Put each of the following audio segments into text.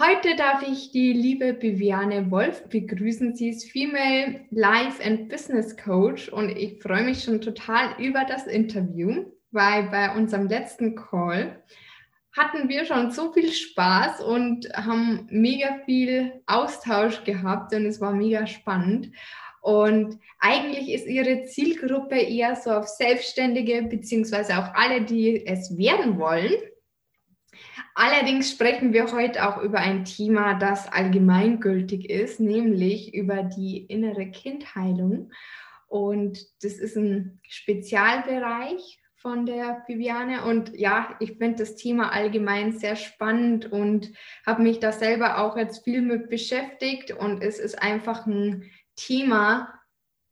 Heute darf ich die liebe Viviane Wolf begrüßen. Sie ist Female Life and Business Coach und ich freue mich schon total über das Interview, weil bei unserem letzten Call hatten wir schon so viel Spaß und haben mega viel Austausch gehabt und es war mega spannend. Und eigentlich ist ihre Zielgruppe eher so auf Selbstständige beziehungsweise auch alle, die es werden wollen. Allerdings sprechen wir heute auch über ein Thema, das allgemeingültig ist, nämlich über die innere Kindheilung. Und das ist ein Spezialbereich von der Viviane. Und ja, ich finde das Thema allgemein sehr spannend und habe mich da selber auch jetzt viel mit beschäftigt. Und es ist einfach ein Thema,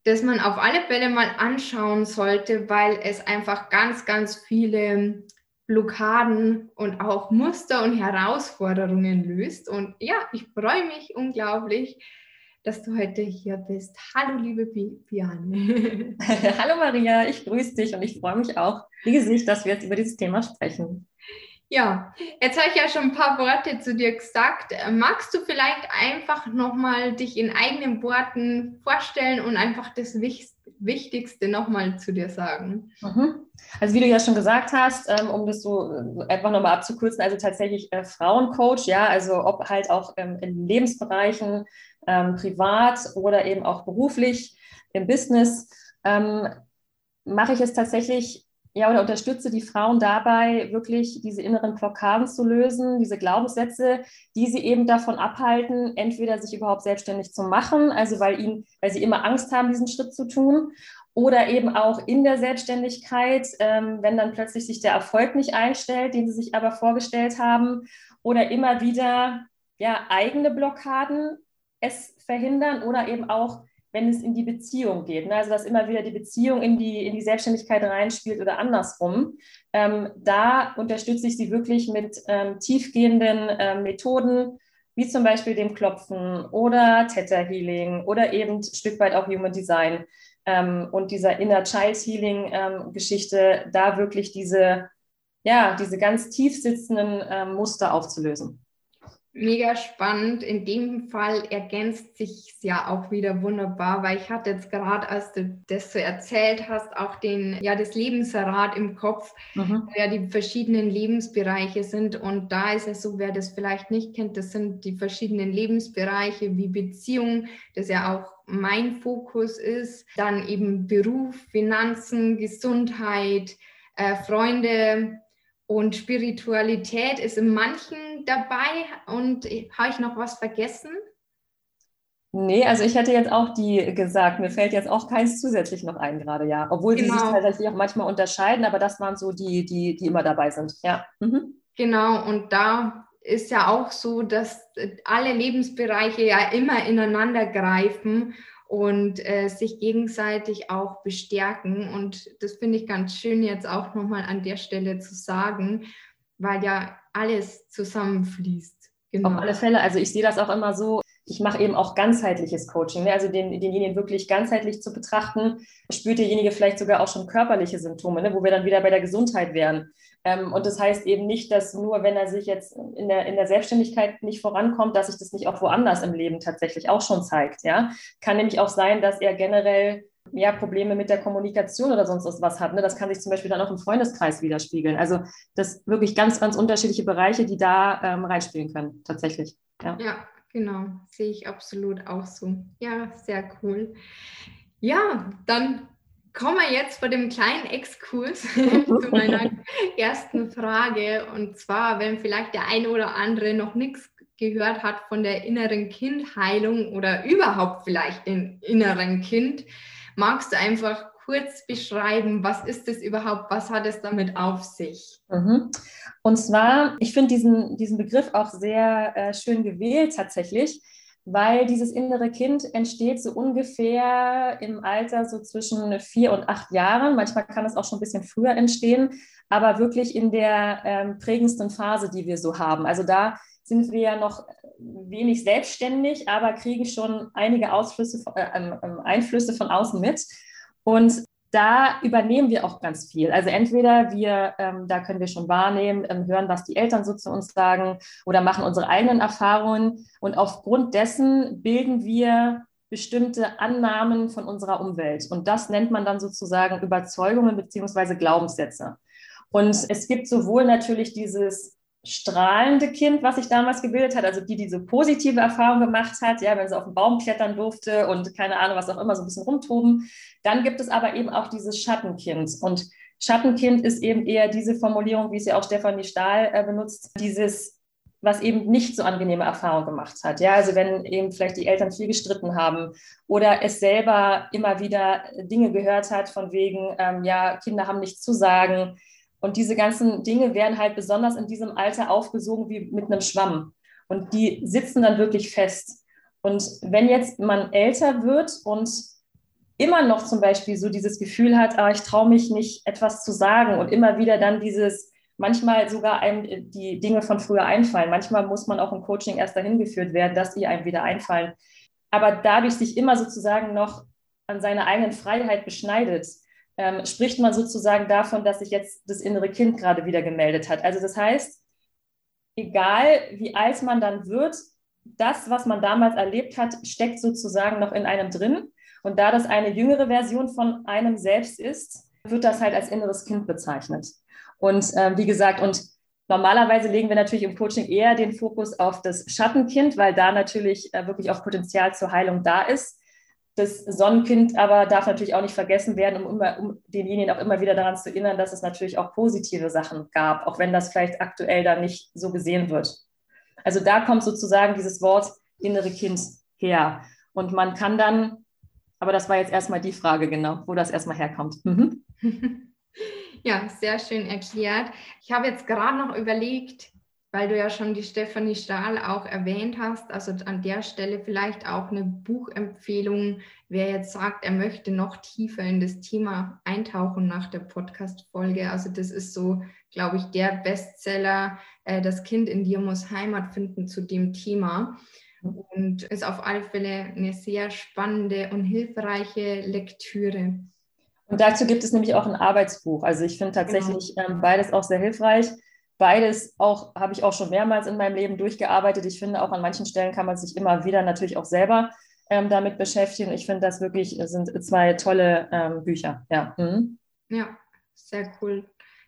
das man auf alle Fälle mal anschauen sollte, weil es einfach ganz, ganz viele Blockaden und auch Muster und Herausforderungen löst. Und ja, ich freue mich unglaublich, dass du heute hier bist. Hallo, liebe Biane. Hallo, Maria, ich grüße dich und ich freue mich auch riesig, dass wir jetzt über dieses Thema sprechen. Ja, jetzt habe ich ja schon ein paar Worte zu dir gesagt. Magst du vielleicht einfach nochmal dich in eigenen Worten vorstellen und einfach das Wichtigste nochmal zu dir sagen? Mhm. Also wie du ja schon gesagt hast, ähm, um das so äh, einfach nochmal abzukürzen, also tatsächlich äh, Frauencoach, ja, also ob halt auch ähm, in Lebensbereichen, ähm, privat oder eben auch beruflich, im Business, mache ich es tatsächlich ja, oder unterstütze die Frauen dabei, wirklich diese inneren Blockaden zu lösen, diese Glaubenssätze, die sie eben davon abhalten, entweder sich überhaupt selbstständig zu machen, also weil ihnen, weil sie immer Angst haben, diesen Schritt zu tun, oder eben auch in der Selbstständigkeit, ähm, wenn dann plötzlich sich der Erfolg nicht einstellt, den sie sich aber vorgestellt haben, oder immer wieder ja, eigene Blockaden es verhindern oder eben auch, wenn es in die Beziehung geht. Ne? Also dass immer wieder die Beziehung in die, in die Selbstständigkeit reinspielt oder andersrum. Ähm, da unterstütze ich sie wirklich mit ähm, tiefgehenden äh, Methoden, wie zum Beispiel dem Klopfen oder Theta Healing oder eben ein Stück weit auch Human Design ähm, und dieser Inner Child Healing ähm, Geschichte, da wirklich diese, ja, diese ganz tief sitzenden ähm, Muster aufzulösen. Mega spannend. In dem Fall ergänzt sich ja auch wieder wunderbar, weil ich hatte jetzt gerade, als du das so erzählt hast, auch den, ja, das Lebensrad im Kopf, mhm. wo ja die verschiedenen Lebensbereiche sind. Und da ist es so, wer das vielleicht nicht kennt, das sind die verschiedenen Lebensbereiche wie Beziehung, das ja auch mein Fokus ist, dann eben Beruf, Finanzen, Gesundheit, äh, Freunde, und Spiritualität ist in manchen dabei. Und habe ich noch was vergessen? Nee, also ich hätte jetzt auch die gesagt, mir fällt jetzt auch keins zusätzlich noch ein gerade, ja. Obwohl genau. sie sich genau. tatsächlich auch manchmal unterscheiden, aber das waren so die, die, die immer dabei sind, ja. Mhm. Genau, und da ist ja auch so, dass alle Lebensbereiche ja immer ineinander greifen und äh, sich gegenseitig auch bestärken. Und das finde ich ganz schön jetzt auch nochmal an der Stelle zu sagen, weil ja alles zusammenfließt. Genau. Auf alle Fälle. Also ich sehe das auch immer so. Ich mache eben auch ganzheitliches Coaching, ne? also den, denjenigen wirklich ganzheitlich zu betrachten. Spürt derjenige vielleicht sogar auch schon körperliche Symptome, ne? wo wir dann wieder bei der Gesundheit wären. Ähm, und das heißt eben nicht, dass nur, wenn er sich jetzt in der, in der Selbstständigkeit nicht vorankommt, dass sich das nicht auch woanders im Leben tatsächlich auch schon zeigt. Ja? Kann nämlich auch sein, dass er generell ja, Probleme mit der Kommunikation oder sonst was hat. Ne? Das kann sich zum Beispiel dann auch im Freundeskreis widerspiegeln. Also das wirklich ganz, ganz unterschiedliche Bereiche, die da ähm, reinspielen können, tatsächlich. Ja. ja, genau. Sehe ich absolut auch so. Ja, sehr cool. Ja, dann kommen wir jetzt vor dem kleinen Exkurs zu meiner ersten Frage. Und zwar, wenn vielleicht der eine oder andere noch nichts gehört hat von der inneren Kindheilung oder überhaupt vielleicht den inneren Kind, magst du einfach kurz beschreiben, was ist es überhaupt, was hat es damit auf sich? Mhm. Und zwar, ich finde diesen, diesen Begriff auch sehr äh, schön gewählt tatsächlich, weil dieses innere Kind entsteht so ungefähr im Alter so zwischen vier und acht Jahren. Manchmal kann es auch schon ein bisschen früher entstehen, aber wirklich in der ähm, prägendsten Phase, die wir so haben. Also da sind wir ja noch wenig selbstständig, aber kriegen schon einige Ausflüsse, äh, ähm, ähm, Einflüsse von außen mit. Und da übernehmen wir auch ganz viel. Also entweder wir, ähm, da können wir schon wahrnehmen, ähm, hören, was die Eltern so zu uns sagen oder machen unsere eigenen Erfahrungen. Und aufgrund dessen bilden wir bestimmte Annahmen von unserer Umwelt. Und das nennt man dann sozusagen Überzeugungen beziehungsweise Glaubenssätze. Und es gibt sowohl natürlich dieses strahlende Kind, was sich damals gebildet hat, also die diese positive Erfahrung gemacht hat, ja, wenn sie auf den Baum klettern durfte und keine Ahnung, was auch immer, so ein bisschen rumtoben. Dann gibt es aber eben auch dieses Schattenkind. Und Schattenkind ist eben eher diese Formulierung, wie es ja auch Stefanie Stahl äh, benutzt, dieses, was eben nicht so angenehme Erfahrungen gemacht hat. Ja, also wenn eben vielleicht die Eltern viel gestritten haben oder es selber immer wieder Dinge gehört hat von wegen, ähm, ja, Kinder haben nichts zu sagen und diese ganzen Dinge werden halt besonders in diesem Alter aufgesogen wie mit einem Schwamm. Und die sitzen dann wirklich fest. Und wenn jetzt man älter wird und immer noch zum Beispiel so dieses Gefühl hat, ah, ich traue mich nicht, etwas zu sagen und immer wieder dann dieses, manchmal sogar einem die Dinge von früher einfallen. Manchmal muss man auch im Coaching erst dahin geführt werden, dass die einem wieder einfallen. Aber dadurch sich immer sozusagen noch an seiner eigenen Freiheit beschneidet, ähm, spricht man sozusagen davon, dass sich jetzt das innere Kind gerade wieder gemeldet hat. Also das heißt, egal wie alt man dann wird, das, was man damals erlebt hat, steckt sozusagen noch in einem drin. Und da das eine jüngere Version von einem selbst ist, wird das halt als inneres Kind bezeichnet. Und äh, wie gesagt, und normalerweise legen wir natürlich im Coaching eher den Fokus auf das Schattenkind, weil da natürlich äh, wirklich auch Potenzial zur Heilung da ist. Das Sonnenkind aber darf natürlich auch nicht vergessen werden, um, immer, um denjenigen auch immer wieder daran zu erinnern, dass es natürlich auch positive Sachen gab, auch wenn das vielleicht aktuell dann nicht so gesehen wird. Also da kommt sozusagen dieses Wort innere Kind her. Und man kann dann, aber das war jetzt erstmal die Frage genau, wo das erstmal herkommt. Mhm. Ja, sehr schön erklärt. Ich habe jetzt gerade noch überlegt, weil du ja schon die Stefanie Stahl auch erwähnt hast, also an der Stelle vielleicht auch eine Buchempfehlung, wer jetzt sagt, er möchte noch tiefer in das Thema eintauchen nach der Podcast-Folge. Also das ist so, glaube ich, der Bestseller, äh, Das Kind in dir muss Heimat finden zu dem Thema. Und ist auf alle Fälle eine sehr spannende und hilfreiche Lektüre. Und dazu gibt es nämlich auch ein Arbeitsbuch. Also ich finde tatsächlich genau. ähm, beides auch sehr hilfreich. Beides auch habe ich auch schon mehrmals in meinem Leben durchgearbeitet. Ich finde, auch an manchen Stellen kann man sich immer wieder natürlich auch selber ähm, damit beschäftigen. Ich finde, das wirklich sind zwei tolle ähm, Bücher. Ja. Mhm. ja, sehr cool.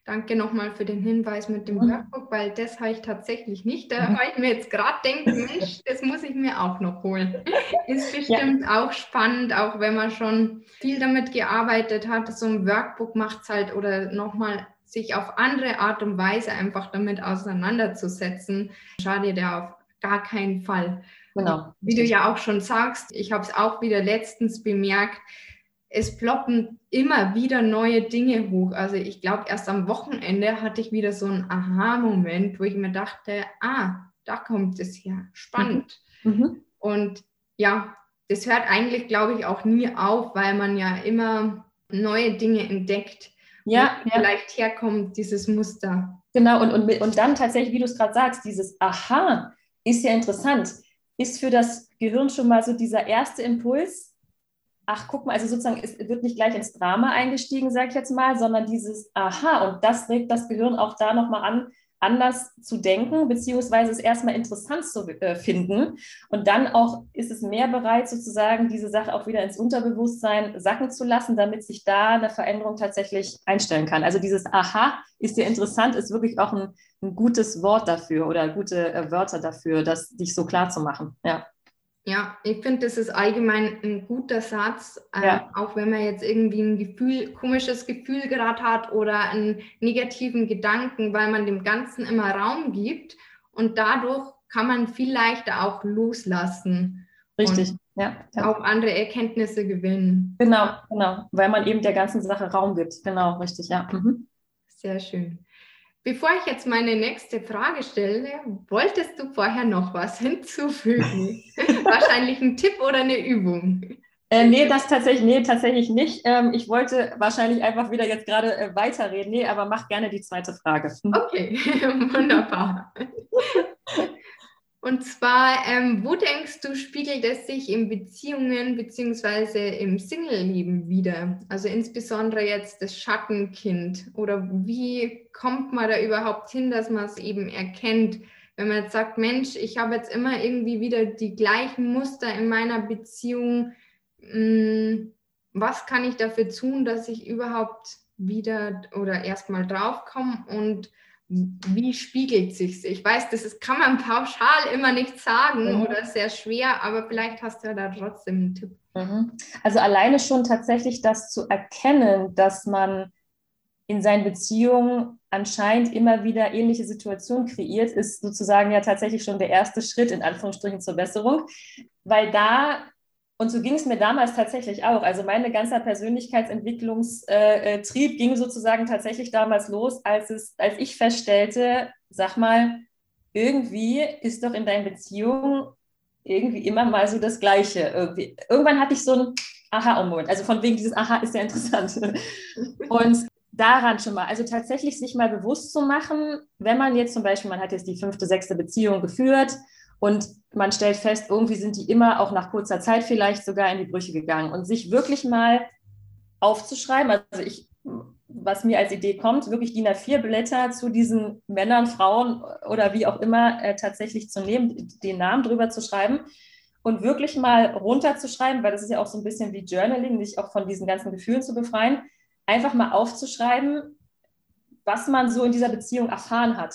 Danke nochmal für den Hinweis mit dem mhm. Workbook, weil das habe ich tatsächlich nicht. Da mhm. ich mir jetzt gerade denken, Mensch, das muss ich mir auch noch holen. Ist bestimmt ja. auch spannend, auch wenn man schon viel damit gearbeitet hat. So ein Workbook macht es halt oder nochmal sich auf andere Art und Weise einfach damit auseinanderzusetzen, schadet ja auf gar keinen Fall. Genau. Wie du ja auch schon sagst, ich habe es auch wieder letztens bemerkt, es ploppen immer wieder neue Dinge hoch. Also ich glaube, erst am Wochenende hatte ich wieder so einen Aha-Moment, wo ich mir dachte, ah, da kommt es her. Spannend. Mhm. mhm. Und ja, das hört eigentlich, glaube ich, auch nie auf, weil man ja immer neue Dinge entdeckt ja, ja. vielleicht herkommt, dieses Muster. Genau, und, und, und dann tatsächlich, wie du es gerade sagst, dieses Aha ist ja interessant. Ist für das Gehirn schon mal so dieser erste Impuls, ach, guck mal, also sozusagen, es wird nicht gleich ins Drama eingestiegen, sage ich jetzt mal, sondern dieses Aha. Und das regt das Gehirn auch da nochmal an, anders zu denken, beziehungsweise es erstmal interessant zu äh, finden. Und dann auch ist es mehr bereit, sozusagen diese Sache auch wieder ins Unterbewusstsein sacken zu lassen, damit sich da eine Veränderung tatsächlich einstellen kann. Also dieses Aha ist dir interessant, ist wirklich auch ein, ein gutes Wort dafür oder gute äh, Wörter dafür, das dich so klar zu machen. Ja. Ja, ich finde, das ist allgemein ein guter Satz, äh, ja. auch wenn man jetzt irgendwie ein Gefühl, komisches Gefühl gerade hat oder einen negativen Gedanken, weil man dem Ganzen immer Raum gibt und dadurch kann man viel leichter auch loslassen. Richtig. Ja, ja. auch andere Erkenntnisse gewinnen. Genau, genau, weil man eben der ganzen Sache Raum gibt. Genau, richtig, ja. Mhm. Sehr schön. Bevor ich jetzt meine nächste Frage stelle, wolltest du vorher noch was hinzufügen? Wahrscheinlich ein Tipp oder eine Übung? Äh, nee, das tatsächlich, nee, tatsächlich nicht. Ähm, ich wollte wahrscheinlich einfach wieder jetzt gerade äh, weiterreden. Nee, aber mach gerne die zweite Frage. Okay, wunderbar. Und zwar, ähm, wo denkst du, spiegelt es sich in Beziehungen bzw. im Single-Leben wieder? Also insbesondere jetzt das Schattenkind. Oder wie kommt man da überhaupt hin, dass man es eben erkennt? Wenn man jetzt sagt, Mensch, ich habe jetzt immer irgendwie wieder die gleichen Muster in meiner Beziehung, hm, was kann ich dafür tun, dass ich überhaupt wieder oder erstmal draufkomme und wie spiegelt sich Ich weiß, das ist, kann man pauschal immer nicht sagen mhm. oder sehr schwer, aber vielleicht hast du ja da trotzdem einen Tipp. Mhm. Also alleine schon tatsächlich das zu erkennen, dass man in seinen Beziehungen anscheinend immer wieder ähnliche Situationen kreiert, ist sozusagen ja tatsächlich schon der erste Schritt in Anführungsstrichen zur Besserung, weil da und so ging es mir damals tatsächlich auch. Also meine ganze Persönlichkeitsentwicklungstrieb äh, äh, ging sozusagen tatsächlich damals los, als, es, als ich feststellte, sag mal, irgendwie ist doch in deinen Beziehungen irgendwie immer mal so das Gleiche. Irgendwie. Irgendwann hatte ich so ein Aha-Moment. Also von wegen dieses Aha ist ja interessant. Und daran schon mal, also tatsächlich sich mal bewusst zu machen, wenn man jetzt zum Beispiel, man hat jetzt die fünfte, sechste Beziehung geführt und man stellt fest, irgendwie sind die immer auch nach kurzer Zeit vielleicht sogar in die Brüche gegangen. Und sich wirklich mal aufzuschreiben, also ich, was mir als Idee kommt, wirklich DIN A4-Blätter zu diesen Männern, Frauen oder wie auch immer äh, tatsächlich zu nehmen, den Namen drüber zu schreiben und wirklich mal runterzuschreiben, weil das ist ja auch so ein bisschen wie Journaling, sich auch von diesen ganzen Gefühlen zu befreien, einfach mal aufzuschreiben, was man so in dieser Beziehung erfahren hat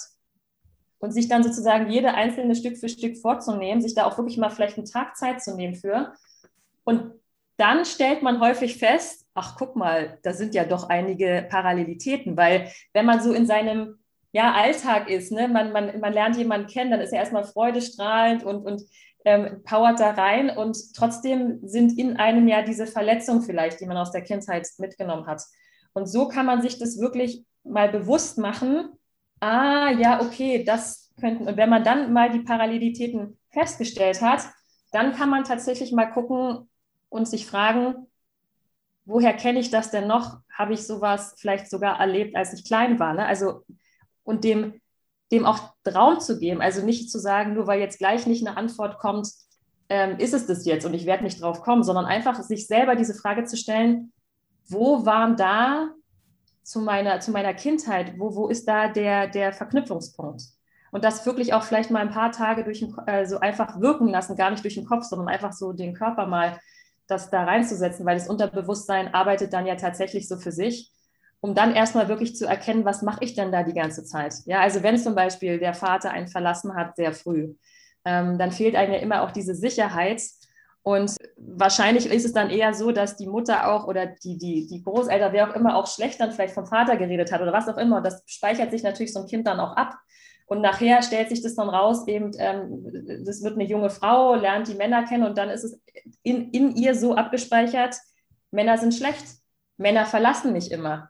und sich dann sozusagen jede einzelne Stück für Stück vorzunehmen, sich da auch wirklich mal vielleicht einen Tag Zeit zu nehmen für. Und dann stellt man häufig fest, ach guck mal, da sind ja doch einige Parallelitäten, weil wenn man so in seinem ja, Alltag ist, ne, man, man, man lernt jemanden kennen, dann ist er erstmal freudestrahlend und, und ähm, powert da rein und trotzdem sind in einem ja diese Verletzungen vielleicht, die man aus der Kindheit mitgenommen hat. Und so kann man sich das wirklich mal bewusst machen, ah, ja, okay, das könnten, und wenn man dann mal die Parallelitäten festgestellt hat, dann kann man tatsächlich mal gucken und sich fragen, woher kenne ich das denn noch? Habe ich sowas vielleicht sogar erlebt, als ich klein war? Ne? Also, und dem, dem auch Raum zu geben, also nicht zu sagen, nur weil jetzt gleich nicht eine Antwort kommt, ähm, ist es das jetzt und ich werde nicht drauf kommen, sondern einfach sich selber diese Frage zu stellen, wo waren da zu meiner, zu meiner Kindheit, wo, wo ist da der, der Verknüpfungspunkt? Und das wirklich auch vielleicht mal ein paar Tage durch den, äh, so einfach wirken lassen, gar nicht durch den Kopf, sondern einfach so den Körper mal das da reinzusetzen, weil das Unterbewusstsein arbeitet dann ja tatsächlich so für sich, um dann erstmal wirklich zu erkennen, was mache ich denn da die ganze Zeit? Ja, also wenn zum Beispiel der Vater einen verlassen hat sehr früh, ähm, dann fehlt einem ja immer auch diese Sicherheit, und wahrscheinlich ist es dann eher so, dass die Mutter auch oder die, die, die Großeltern, wer auch immer, auch schlecht dann vielleicht vom Vater geredet hat oder was auch immer. Und das speichert sich natürlich so ein Kind dann auch ab. Und nachher stellt sich das dann raus, eben, ähm, das wird eine junge Frau, lernt die Männer kennen und dann ist es in, in ihr so abgespeichert, Männer sind schlecht, Männer verlassen mich immer.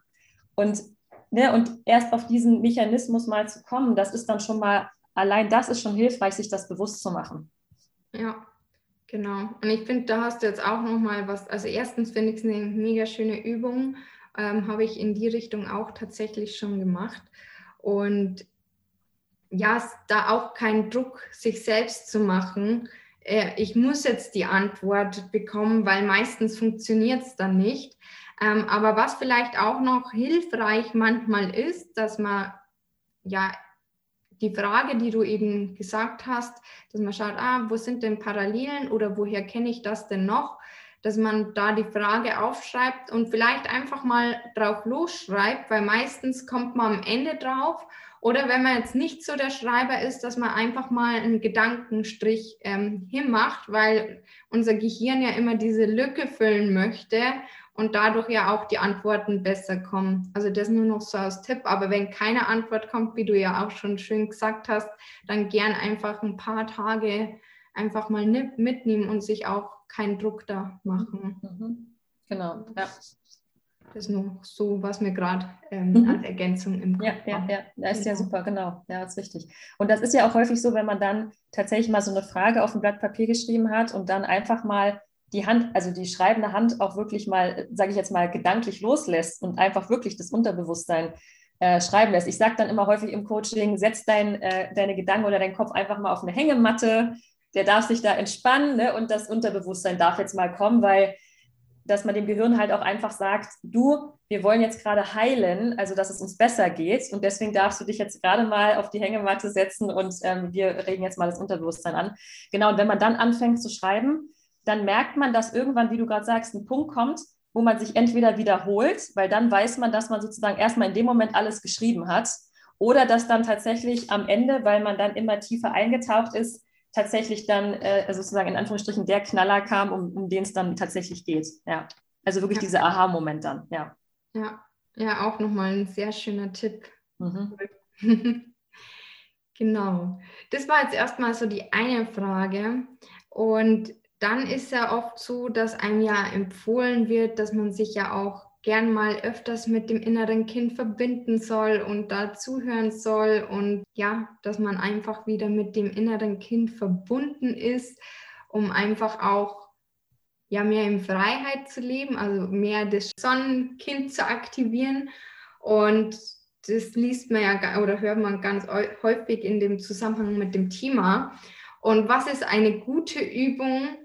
Und, ne, und erst auf diesen Mechanismus mal zu kommen, das ist dann schon mal, allein das ist schon hilfreich, sich das bewusst zu machen. Ja, Genau. Und ich finde, da hast du jetzt auch nochmal was. Also erstens finde ich es eine mega schöne Übung. Ähm, Habe ich in die Richtung auch tatsächlich schon gemacht. Und ja, da auch kein Druck, sich selbst zu machen. Äh, ich muss jetzt die Antwort bekommen, weil meistens funktioniert es dann nicht. Ähm, aber was vielleicht auch noch hilfreich manchmal ist, dass man ja die Frage, die du eben gesagt hast, dass man schaut, ah, wo sind denn Parallelen oder woher kenne ich das denn noch? Dass man da die Frage aufschreibt und vielleicht einfach mal drauf losschreibt, weil meistens kommt man am Ende drauf. Oder wenn man jetzt nicht so der Schreiber ist, dass man einfach mal einen Gedankenstrich ähm, hinmacht, weil unser Gehirn ja immer diese Lücke füllen möchte und dadurch ja auch die Antworten besser kommen. Also das nur noch so als Tipp. Aber wenn keine Antwort kommt, wie du ja auch schon schön gesagt hast, dann gern einfach ein paar Tage einfach mal mitnehmen und sich auch keinen Druck da machen. Mhm. Genau, ja. Das ist noch so, was mir gerade ähm, mhm. als Ergänzung im Kopf Ja, ja, ja, das ist genau. ja super, genau. Ja, das ist wichtig. Und das ist ja auch häufig so, wenn man dann tatsächlich mal so eine Frage auf ein Blatt Papier geschrieben hat und dann einfach mal die Hand, also die schreibende Hand auch wirklich mal, sage ich jetzt mal, gedanklich loslässt und einfach wirklich das Unterbewusstsein äh, schreiben lässt. Ich sage dann immer häufig im Coaching, setz dein, äh, deine Gedanken oder deinen Kopf einfach mal auf eine Hängematte, der darf sich da entspannen ne? und das Unterbewusstsein darf jetzt mal kommen, weil dass man dem Gehirn halt auch einfach sagt, du, wir wollen jetzt gerade heilen, also dass es uns besser geht und deswegen darfst du dich jetzt gerade mal auf die Hängematte setzen und ähm, wir regen jetzt mal das Unterbewusstsein an. Genau, und wenn man dann anfängt zu schreiben, dann merkt man, dass irgendwann, wie du gerade sagst, ein Punkt kommt, wo man sich entweder wiederholt, weil dann weiß man, dass man sozusagen erstmal in dem Moment alles geschrieben hat, oder dass dann tatsächlich am Ende, weil man dann immer tiefer eingetaucht ist, tatsächlich dann äh, also sozusagen in Anführungsstrichen der Knaller kam, um, um den es dann tatsächlich geht. Ja. Also wirklich ja. dieser Aha-Moment dann, ja. Ja, ja, auch nochmal ein sehr schöner Tipp. Mhm. genau. Das war jetzt erstmal so die eine Frage. Und dann ist ja oft so, dass einem ja empfohlen wird, dass man sich ja auch gern mal öfters mit dem inneren Kind verbinden soll und da zuhören soll und ja, dass man einfach wieder mit dem inneren Kind verbunden ist, um einfach auch ja mehr in Freiheit zu leben, also mehr das Sonnenkind zu aktivieren und das liest man ja oder hört man ganz häufig in dem Zusammenhang mit dem Thema. Und was ist eine gute Übung,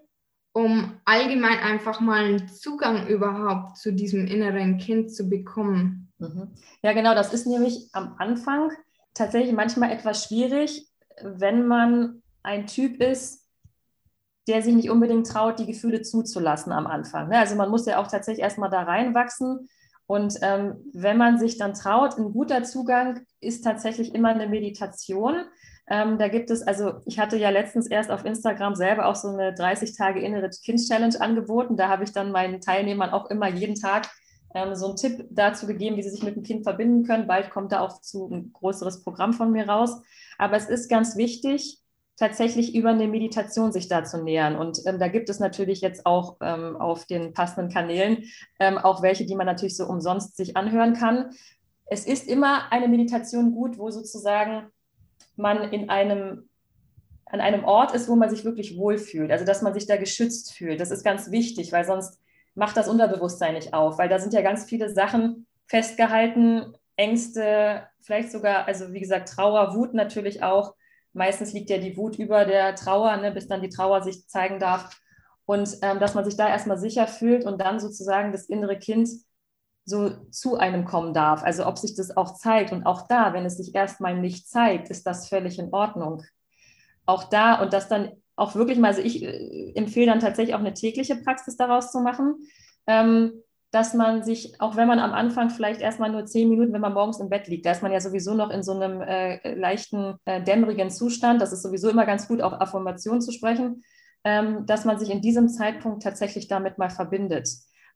um allgemein einfach mal einen Zugang überhaupt zu diesem inneren Kind zu bekommen. Mhm. Ja, genau, das ist nämlich am Anfang tatsächlich manchmal etwas schwierig, wenn man ein Typ ist, der sich nicht unbedingt traut, die Gefühle zuzulassen am Anfang. Ne? Also man muss ja auch tatsächlich erstmal da reinwachsen. Und ähm, wenn man sich dann traut, ein guter Zugang ist tatsächlich immer eine Meditation. Ähm, da gibt es, also ich hatte ja letztens erst auf Instagram selber auch so eine 30 Tage innere Kind-Challenge angeboten. Da habe ich dann meinen Teilnehmern auch immer jeden Tag ähm, so einen Tipp dazu gegeben, wie sie sich mit dem Kind verbinden können. Bald kommt da auch zu ein größeres Programm von mir raus. Aber es ist ganz wichtig, tatsächlich über eine Meditation sich da zu nähern. Und ähm, da gibt es natürlich jetzt auch ähm, auf den passenden Kanälen ähm, auch welche, die man natürlich so umsonst sich anhören kann. Es ist immer eine Meditation gut, wo sozusagen man in einem, an einem Ort ist, wo man sich wirklich wohlfühlt. Also dass man sich da geschützt fühlt. Das ist ganz wichtig, weil sonst macht das Unterbewusstsein nicht auf, weil da sind ja ganz viele Sachen festgehalten, Ängste, vielleicht sogar, also wie gesagt, Trauer, Wut natürlich auch. Meistens liegt ja die Wut über der Trauer, ne, bis dann die Trauer sich zeigen darf. Und ähm, dass man sich da erstmal sicher fühlt und dann sozusagen das innere Kind so zu einem kommen darf. Also ob sich das auch zeigt. Und auch da, wenn es sich erstmal nicht zeigt, ist das völlig in Ordnung. Auch da und das dann auch wirklich mal, also ich äh, empfehle dann tatsächlich auch eine tägliche Praxis daraus zu machen, ähm, dass man sich, auch wenn man am Anfang vielleicht erstmal nur zehn Minuten, wenn man morgens im Bett liegt, da ist man ja sowieso noch in so einem äh, leichten, äh, dämmerigen Zustand, das ist sowieso immer ganz gut, auch Affirmationen zu sprechen, ähm, dass man sich in diesem Zeitpunkt tatsächlich damit mal verbindet.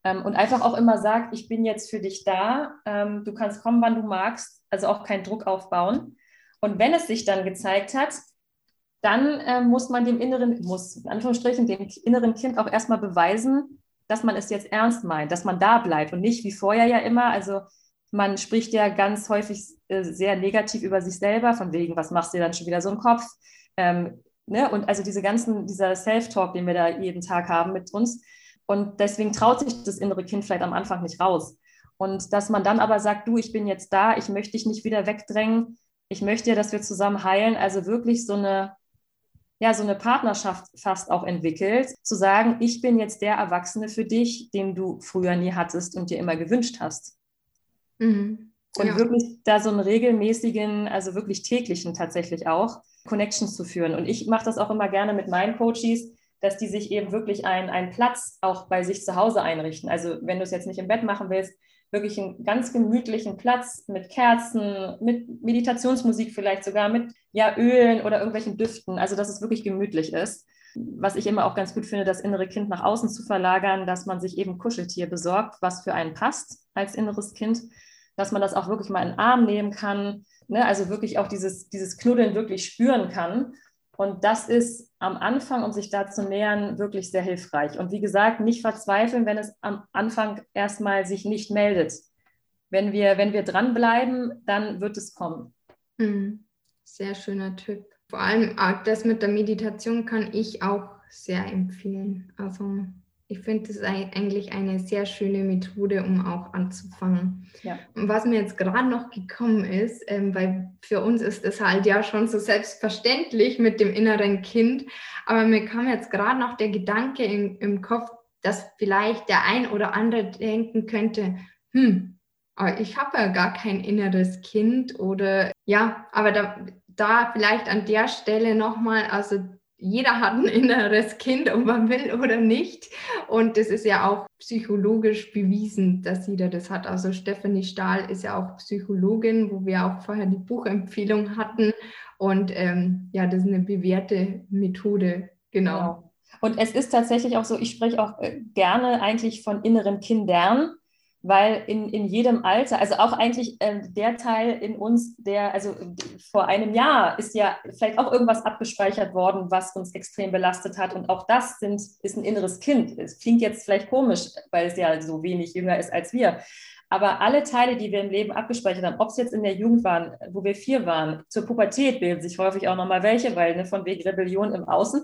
Ähm, und einfach auch immer sagt, ich bin jetzt für dich da, ähm, du kannst kommen, wann du magst, also auch keinen Druck aufbauen. Und wenn es sich dann gezeigt hat, dann äh, muss man dem inneren, muss in Anführungsstrichen dem inneren Kind auch erstmal beweisen, dass man es jetzt ernst meint, dass man da bleibt und nicht wie vorher ja immer. Also man spricht ja ganz häufig äh, sehr negativ über sich selber, von wegen, was machst du dann schon wieder so im Kopf? Ähm, ne? Und also diese ganzen, dieser Self-Talk, den wir da jeden Tag haben mit uns, und deswegen traut sich das innere Kind vielleicht am Anfang nicht raus. Und dass man dann aber sagt, du, ich bin jetzt da, ich möchte dich nicht wieder wegdrängen, ich möchte ja, dass wir zusammen heilen. Also wirklich so eine, ja, so eine Partnerschaft fast auch entwickelt, zu sagen, ich bin jetzt der Erwachsene für dich, den du früher nie hattest und dir immer gewünscht hast. Mhm. Und ja. wirklich da so einen regelmäßigen, also wirklich täglichen tatsächlich auch, Connections zu führen. Und ich mache das auch immer gerne mit meinen Coaches, dass die sich eben wirklich ein, einen Platz auch bei sich zu Hause einrichten. Also wenn du es jetzt nicht im Bett machen willst, wirklich einen ganz gemütlichen Platz mit Kerzen, mit Meditationsmusik vielleicht sogar, mit ja, Ölen oder irgendwelchen Düften. Also dass es wirklich gemütlich ist. Was ich immer auch ganz gut finde, das innere Kind nach außen zu verlagern, dass man sich eben Kuscheltier besorgt, was für einen passt als inneres Kind, dass man das auch wirklich mal in den Arm nehmen kann, ne? also wirklich auch dieses, dieses Knuddeln wirklich spüren kann Und das ist am Anfang, um sich da zu nähern, wirklich sehr hilfreich. Und wie gesagt, nicht verzweifeln, wenn es am Anfang erstmal sich nicht meldet. Wenn wir, wenn wir dranbleiben, dann wird es kommen. Hm. Sehr schöner Tipp. Vor allem das mit der Meditation kann ich auch sehr empfehlen. Also ich finde es eigentlich eine sehr schöne Methode, um auch anzufangen. Ja. Und was mir jetzt gerade noch gekommen ist, ähm, weil für uns ist es halt ja schon so selbstverständlich mit dem inneren Kind, aber mir kam jetzt gerade noch der Gedanke in, im Kopf, dass vielleicht der ein oder andere denken könnte, hm, aber ich habe ja gar kein inneres Kind oder ja, aber da, da vielleicht an der Stelle nochmal, also jeder hat ein inneres Kind, ob man will oder nicht. Und das ist ja auch psychologisch bewiesen, dass jeder das hat. Also Stephanie Stahl ist ja auch Psychologin, wo wir auch vorher die Buchempfehlung hatten. Und ähm, ja, das ist eine bewährte Methode. Genau. genau. Und es ist tatsächlich auch so, ich spreche auch äh, gerne eigentlich von inneren Kindern, weil in, in jedem Alter, also auch eigentlich äh, der Teil in uns, der, also vor einem Jahr ist ja vielleicht auch irgendwas abgespeichert worden, was uns extrem belastet hat. Und auch das sind, ist ein inneres Kind. Es klingt jetzt vielleicht komisch, weil es ja so wenig jünger ist als wir. Aber alle Teile, die wir im Leben abgespeichert haben, ob es jetzt in der Jugend waren, wo wir vier waren, zur Pubertät bilden sich häufig auch nochmal welche, weil ne, von wegen Rebellion im Außen.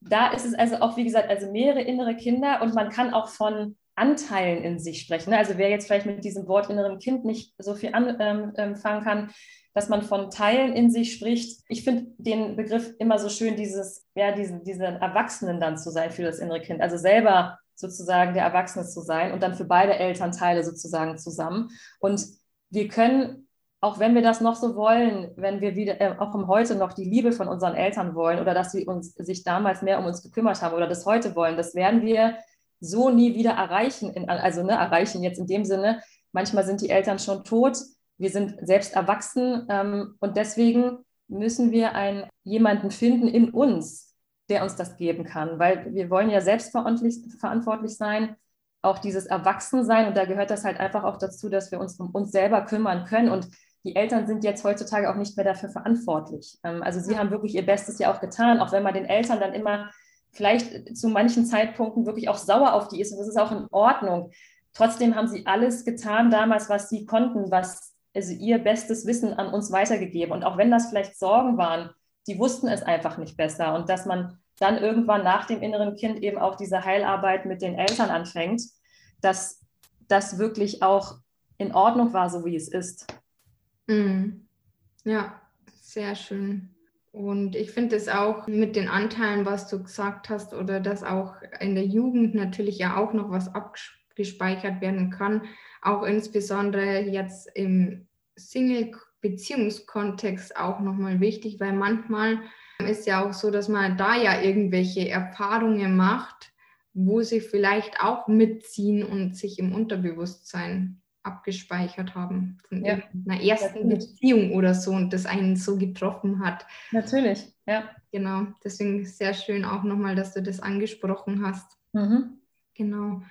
Da ist es also auch, wie gesagt, also mehrere innere Kinder und man kann auch von Anteilen in sich sprechen. Also wer jetzt vielleicht mit diesem Wort inneren Kind nicht so viel anfangen ähm, kann, dass man von Teilen in sich spricht. Ich finde den Begriff immer so schön, dieses, ja, diesen, diesen Erwachsenen dann zu sein für das innere Kind. Also selber sozusagen der Erwachsene zu sein und dann für beide Elternteile sozusagen zusammen. Und wir können, auch wenn wir das noch so wollen, wenn wir wieder, äh, auch im Heute noch die Liebe von unseren Eltern wollen oder dass sie uns sich damals mehr um uns gekümmert haben oder das heute wollen, das werden wir so nie wieder erreichen. In, also ne, erreichen jetzt in dem Sinne, manchmal sind die Eltern schon tot, wir sind selbst erwachsen ähm, und deswegen müssen wir einen, jemanden finden in uns, der uns das geben kann, weil wir wollen ja selbstverantwortlich sein, auch dieses Erwachsensein und da gehört das halt einfach auch dazu, dass wir uns um uns selber kümmern können und die Eltern sind jetzt heutzutage auch nicht mehr dafür verantwortlich. Ähm, also sie haben wirklich ihr Bestes ja auch getan, auch wenn man den Eltern dann immer vielleicht zu manchen Zeitpunkten wirklich auch sauer auf die ist. Und das ist auch in Ordnung. Trotzdem haben sie alles getan damals, was sie konnten, was also ihr bestes Wissen an uns weitergegeben. Und auch wenn das vielleicht Sorgen waren, die wussten es einfach nicht besser. Und dass man dann irgendwann nach dem inneren Kind eben auch diese Heilarbeit mit den Eltern anfängt, dass das wirklich auch in Ordnung war, so wie es ist. Mhm. Ja, sehr schön. Und ich finde es auch mit den Anteilen, was du gesagt hast, oder dass auch in der Jugend natürlich ja auch noch was abgespeichert werden kann, auch insbesondere jetzt im Single-Beziehungskontext auch nochmal wichtig, weil manchmal ist ja auch so, dass man da ja irgendwelche Erfahrungen macht, wo sie vielleicht auch mitziehen und sich im Unterbewusstsein abgespeichert haben von ja. einer ersten Natürlich. Beziehung oder so und das einen so getroffen hat. Natürlich, ja. Genau, deswegen sehr schön auch nochmal, dass du das angesprochen hast. Mhm. Genau.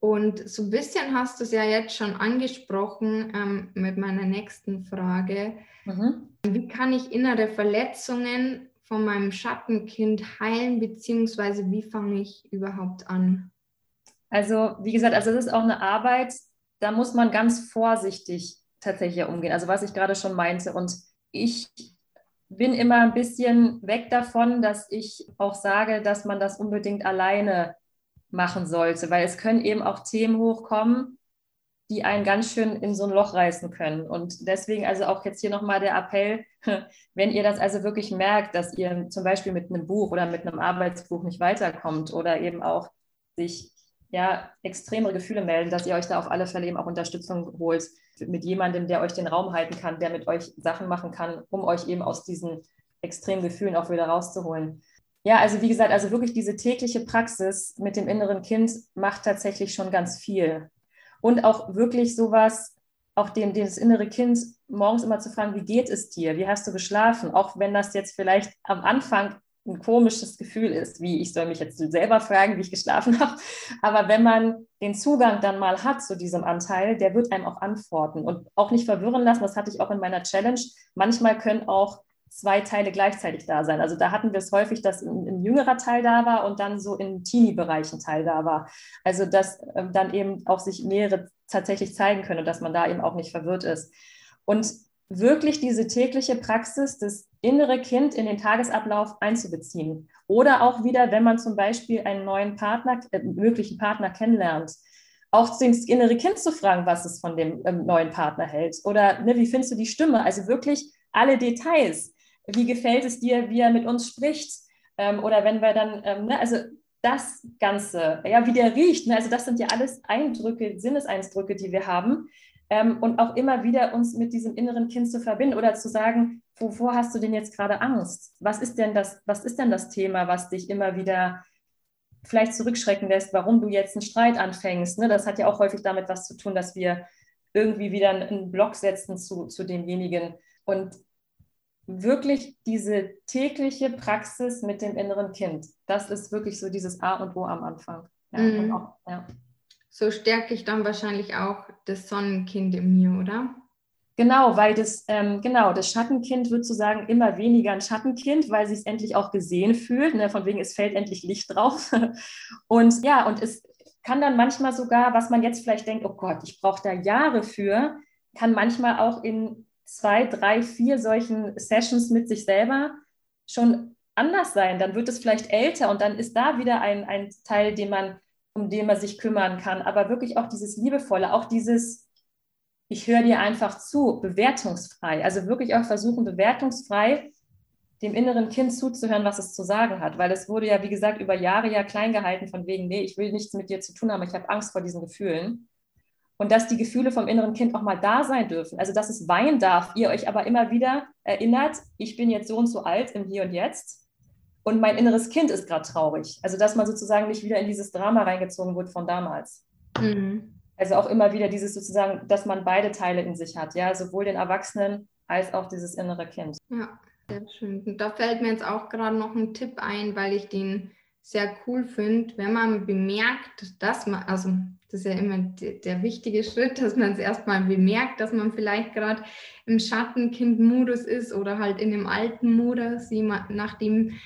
Und so ein bisschen hast du es ja jetzt schon angesprochen ähm, mit meiner nächsten Frage. Mhm. Wie kann ich innere Verletzungen von meinem Schattenkind heilen, beziehungsweise wie fange ich überhaupt an? Also, wie gesagt, also es ist auch eine Arbeit, da muss man ganz vorsichtig tatsächlich umgehen. Also was ich gerade schon meinte. Und ich bin immer ein bisschen weg davon, dass ich auch sage, dass man das unbedingt alleine machen sollte, weil es können eben auch Themen hochkommen, die einen ganz schön in so ein Loch reißen können. Und deswegen also auch jetzt hier nochmal der Appell, wenn ihr das also wirklich merkt, dass ihr zum Beispiel mit einem Buch oder mit einem Arbeitsbuch nicht weiterkommt oder eben auch sich ja, extremere Gefühle melden, dass ihr euch da auf alle Fälle eben auch Unterstützung holt mit jemandem, der euch den Raum halten kann, der mit euch Sachen machen kann, um euch eben aus diesen extremen Gefühlen auch wieder rauszuholen. Ja, also wie gesagt, also wirklich diese tägliche Praxis mit dem inneren Kind macht tatsächlich schon ganz viel. Und auch wirklich sowas, auch dem, dem das innere Kind morgens immer zu fragen, wie geht es dir? Wie hast du geschlafen? Auch wenn das jetzt vielleicht am Anfang ein komisches Gefühl ist, wie ich soll mich jetzt selber fragen, wie ich geschlafen habe. Aber wenn man den Zugang dann mal hat zu diesem Anteil, der wird einem auch antworten und auch nicht verwirren lassen. Das hatte ich auch in meiner Challenge. Manchmal können auch zwei Teile gleichzeitig da sein. Also da hatten wir es häufig, dass ein, ein jüngerer Teil da war und dann so in Teenie-Bereichen Teil da war. Also dass ähm, dann eben auch sich mehrere tatsächlich zeigen können und dass man da eben auch nicht verwirrt ist. Und wirklich diese tägliche Praxis, das innere Kind in den Tagesablauf einzubeziehen. Oder auch wieder, wenn man zum Beispiel einen neuen Partner, äh, möglichen Partner kennenlernt, auch das innere Kind zu fragen, was es von dem ähm, neuen Partner hält. Oder ne, wie findest du die Stimme? Also wirklich alle Details. Wie gefällt es dir, wie er mit uns spricht? Ähm, oder wenn wir dann, ähm, ne, also das Ganze, ja, wie der riecht, ne? also das sind ja alles Eindrücke, Sinneseindrücke, die wir haben. Ähm, und auch immer wieder uns mit diesem inneren Kind zu verbinden oder zu sagen, wovor hast du denn jetzt gerade Angst? Was ist denn das, was ist denn das Thema, was dich immer wieder vielleicht zurückschrecken lässt, warum du jetzt einen Streit anfängst? Ne? Das hat ja auch häufig damit was zu tun, dass wir irgendwie wieder einen Block setzen zu, zu demjenigen. Und wirklich diese tägliche Praxis mit dem inneren Kind, das ist wirklich so dieses A und O am Anfang. Ja, mhm. auch, ja. So stärke ich dann wahrscheinlich auch das Sonnenkind in mir, oder? Genau, weil das, ähm, genau, das Schattenkind wird sozusagen immer weniger ein Schattenkind, weil sie es endlich auch gesehen fühlt. Ne? Von wegen, es fällt endlich Licht drauf. Und ja, und es kann dann manchmal sogar, was man jetzt vielleicht denkt, oh Gott, ich brauche da Jahre für, kann manchmal auch in zwei, drei, vier solchen Sessions mit sich selber schon anders sein. Dann wird es vielleicht älter und dann ist da wieder ein, ein Teil, den man, um den man sich kümmern kann. Aber wirklich auch dieses Liebevolle, auch dieses, ich höre dir einfach zu, bewertungsfrei. Also wirklich auch versuchen, bewertungsfrei dem inneren Kind zuzuhören, was es zu sagen hat. Weil es wurde ja, wie gesagt, über Jahre ja klein gehalten von wegen, nee, ich will nichts mit dir zu tun haben, ich habe Angst vor diesen Gefühlen und dass die Gefühle vom inneren Kind auch mal da sein dürfen. Also, dass es weinen darf, ihr euch aber immer wieder erinnert, ich bin jetzt so und so alt im Hier und Jetzt und mein inneres Kind ist gerade traurig. Also, dass man sozusagen nicht wieder in dieses Drama reingezogen wird von damals. Mhm. Also auch immer wieder dieses sozusagen, dass man beide Teile in sich hat, ja, sowohl den Erwachsenen als auch dieses innere Kind. Ja, sehr schön. Und da fällt mir jetzt auch gerade noch ein Tipp ein, weil ich den sehr cool finde, wenn man bemerkt, dass man, also das ist ja immer der wichtige Schritt, dass man es erstmal bemerkt, dass man vielleicht gerade im Schattenkind-Modus ist oder halt in dem alten Modus, nachdem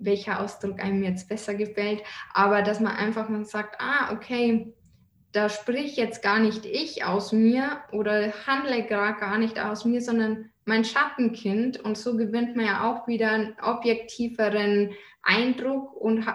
welcher Ausdruck einem jetzt besser gefällt, aber dass man einfach mal sagt, ah, okay, da sprich jetzt gar nicht ich aus mir oder handle gar nicht aus mir, sondern mein Schattenkind. Und so gewinnt man ja auch wieder einen objektiveren Eindruck und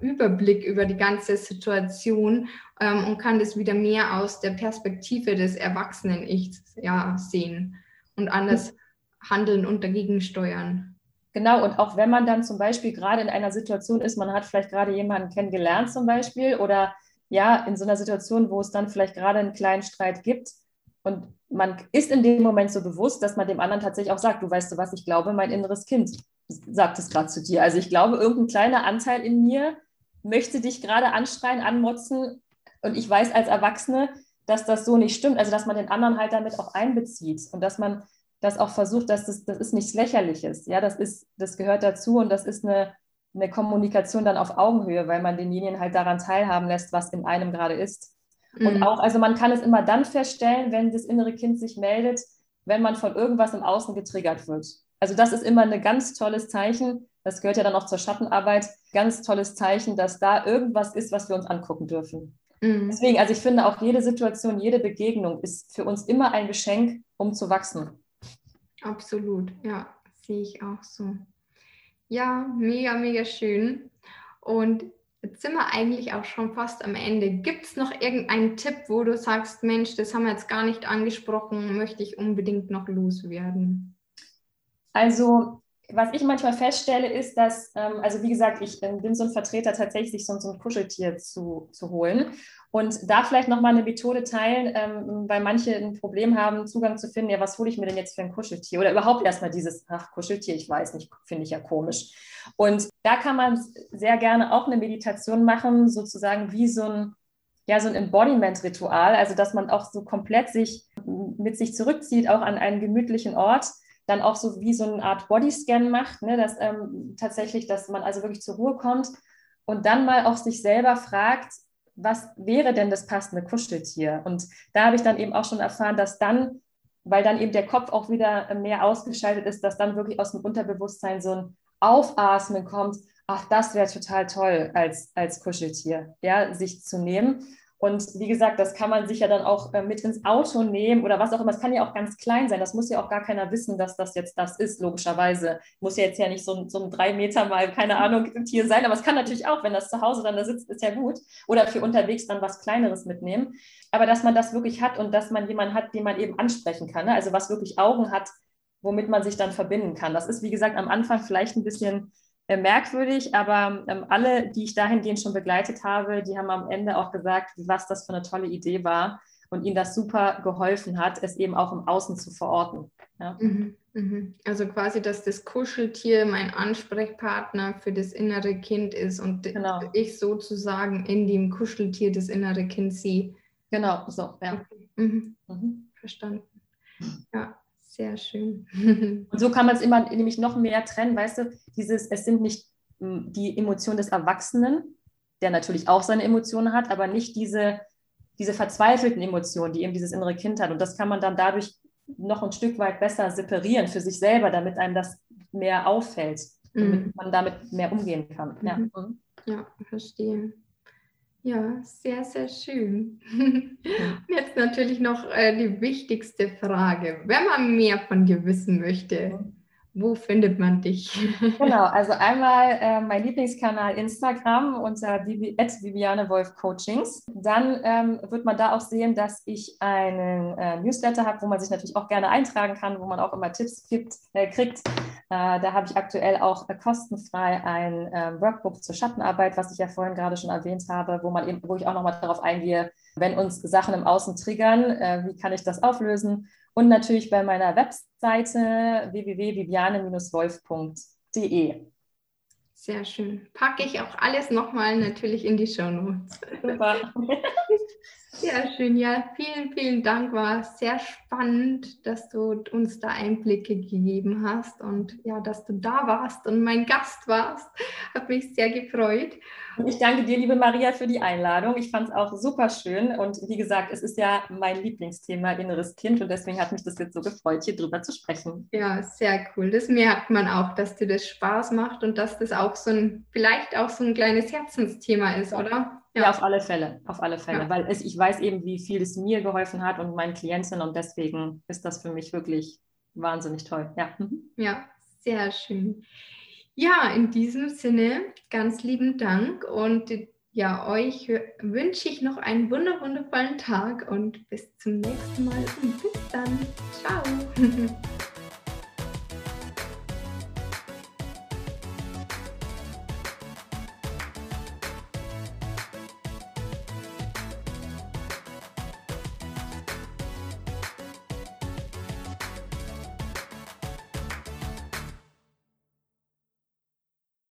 Überblick über die ganze Situation ähm, und kann das wieder mehr aus der Perspektive des Erwachsenen-Ichs ja, sehen und anders handeln und dagegen steuern. Genau, und auch wenn man dann zum Beispiel gerade in einer Situation ist, man hat vielleicht gerade jemanden kennengelernt zum Beispiel oder ja, in so einer Situation, wo es dann vielleicht gerade einen kleinen Streit gibt und man ist in dem Moment so bewusst, dass man dem anderen tatsächlich auch sagt, du weißt du was, ich glaube, mein inneres Kind sagt es gerade zu dir. Also ich glaube, irgendein kleiner Anteil in mir möchte dich gerade anschreien, anmotzen und ich weiß als Erwachsene, dass das so nicht stimmt. Also dass man den anderen halt damit auch einbezieht und dass man das auch versucht, dass das, das ist nichts Lächerliches. Ja, das ist, das gehört dazu und das ist eine, eine Kommunikation dann auf Augenhöhe, weil man denjenigen halt daran teilhaben lässt, was in einem gerade ist. Mhm. Und auch, also man kann es immer dann feststellen, wenn das innere Kind sich meldet, wenn man von irgendwas im Außen getriggert wird. Also das ist immer ein ganz tolles Zeichen. Das gehört ja dann auch zur Schattenarbeit. Ganz tolles Zeichen, dass da irgendwas ist, was wir uns angucken dürfen. Mhm. Deswegen, also ich finde auch jede Situation, jede Begegnung ist für uns immer ein Geschenk, um zu wachsen. Absolut, ja, sehe ich auch so. Ja, mega, mega schön. Und jetzt sind wir eigentlich auch schon fast am Ende. Gibt es noch irgendeinen Tipp, wo du sagst, Mensch, das haben wir jetzt gar nicht angesprochen, möchte ich unbedingt noch loswerden? Also was ich manchmal feststelle, ist, dass, ähm, also wie gesagt, ich ähm, bin so ein Vertreter, tatsächlich so, so ein Kuscheltier zu, zu holen. Und da vielleicht nochmal eine Methode teilen, ähm, weil manche ein Problem haben, Zugang zu finden, ja, was hole ich mir denn jetzt für ein Kuscheltier? Oder überhaupt erstmal dieses, ach, Kuscheltier, ich weiß nicht, finde ich ja komisch. Und da kann man sehr gerne auch eine Meditation machen, sozusagen wie so ein, ja, so ein Embodiment-Ritual, also dass man auch so komplett sich mit sich zurückzieht, auch an einen gemütlichen Ort dann auch so wie so eine Art Bodyscan macht, ne, dass ähm, tatsächlich, dass man also wirklich zur Ruhe kommt und dann mal auch sich selber fragt, was wäre denn das passende Kuscheltier? Und da habe ich dann eben auch schon erfahren, dass dann weil dann eben der Kopf auch wieder mehr ausgeschaltet ist, dass dann wirklich aus dem Unterbewusstsein so ein Aufatmen kommt, ach, das wäre total toll als, als Kuscheltier, ja, sich zu nehmen. Und wie gesagt, das kann man sich ja dann auch äh, mit ins Auto nehmen oder was auch immer. Es kann ja auch ganz klein sein. Das muss ja auch gar keiner wissen, dass das jetzt das ist, logischerweise. Muss ja jetzt ja nicht so, so ein drei Meter mal, keine Ahnung, Tier sein. Aber es kann natürlich auch, wenn das zu Hause dann da sitzt, ist ja gut. Oder für unterwegs dann was Kleineres mitnehmen. Aber dass man das wirklich hat und dass man jemanden hat, den man eben ansprechen kann. Ne? Also was wirklich Augen hat, womit man sich dann verbinden kann. Das ist, wie gesagt, am Anfang vielleicht ein bisschen merkwürdig, aber ähm, alle, die ich dahingehend schon begleitet habe, die haben am Ende auch gesagt, was das für eine tolle Idee war und ihnen das super geholfen hat, es eben auch im Außen zu verorten. Ja. Mhm, mhm. Also quasi, dass das Kuscheltier mein Ansprechpartner für das innere Kind ist und genau. ich sozusagen in dem Kuscheltier das innere Kind sehe. Genau, so, ja. Mhm. Mhm. Verstanden. Ja. Sehr schön. Und so kann man es immer nämlich noch mehr trennen, weißt du, dieses, es sind nicht hm, die Emotionen des Erwachsenen, der natürlich auch seine Emotionen hat, aber nicht diese, diese verzweifelten Emotionen, die eben dieses innere Kind hat. Und das kann man dann dadurch noch ein Stück weit besser separieren für sich selber, damit einem das mehr auffällt, damit mhm. man damit mehr umgehen kann. Mhm. Ja. Mhm. ja, verstehe. Ja, sehr, sehr schön. Jetzt natürlich noch äh, die wichtigste Frage. Wenn man mehr von dir wissen möchte, wo findet man dich? Genau, also einmal äh, mein Lieblingskanal Instagram unter Vivi Viviane Wolf Coachings. Dann ähm, wird man da auch sehen, dass ich einen äh, Newsletter habe, wo man sich natürlich auch gerne eintragen kann, wo man auch immer Tipps gibt, äh, kriegt. Äh, da habe ich aktuell auch äh, kostenfrei ein ähm, Workbook zur Schattenarbeit, was ich ja vorhin gerade schon erwähnt habe, wo man eben, wo ich auch nochmal darauf eingehe, wenn uns Sachen im Außen triggern, äh, wie kann ich das auflösen? Und natürlich bei meiner Webseite www.viviane-wolf.de. Sehr schön. Packe ich auch alles nochmal natürlich in die Show Notes. Super. Sehr schön, ja. Vielen, vielen Dank. War sehr spannend, dass du uns da Einblicke gegeben hast und ja, dass du da warst und mein Gast warst. Hat mich sehr gefreut. Ich danke dir, liebe Maria, für die Einladung. Ich fand es auch super schön und wie gesagt, es ist ja mein Lieblingsthema inneres Kind und deswegen hat mich das jetzt so gefreut, hier drüber zu sprechen. Ja, sehr cool. Das merkt man auch, dass dir das Spaß macht und dass das auch so ein, vielleicht auch so ein kleines Herzensthema ist, oder? Ja. ja, auf alle Fälle, auf alle Fälle, ja. weil es, ich weiß eben, wie viel es mir geholfen hat und meinen Klienten und deswegen ist das für mich wirklich wahnsinnig toll. Ja, mhm. ja sehr schön. Ja, in diesem Sinne ganz lieben Dank und ja, euch wünsche ich noch einen wundervollen Tag und bis zum nächsten Mal und bis dann. Ciao.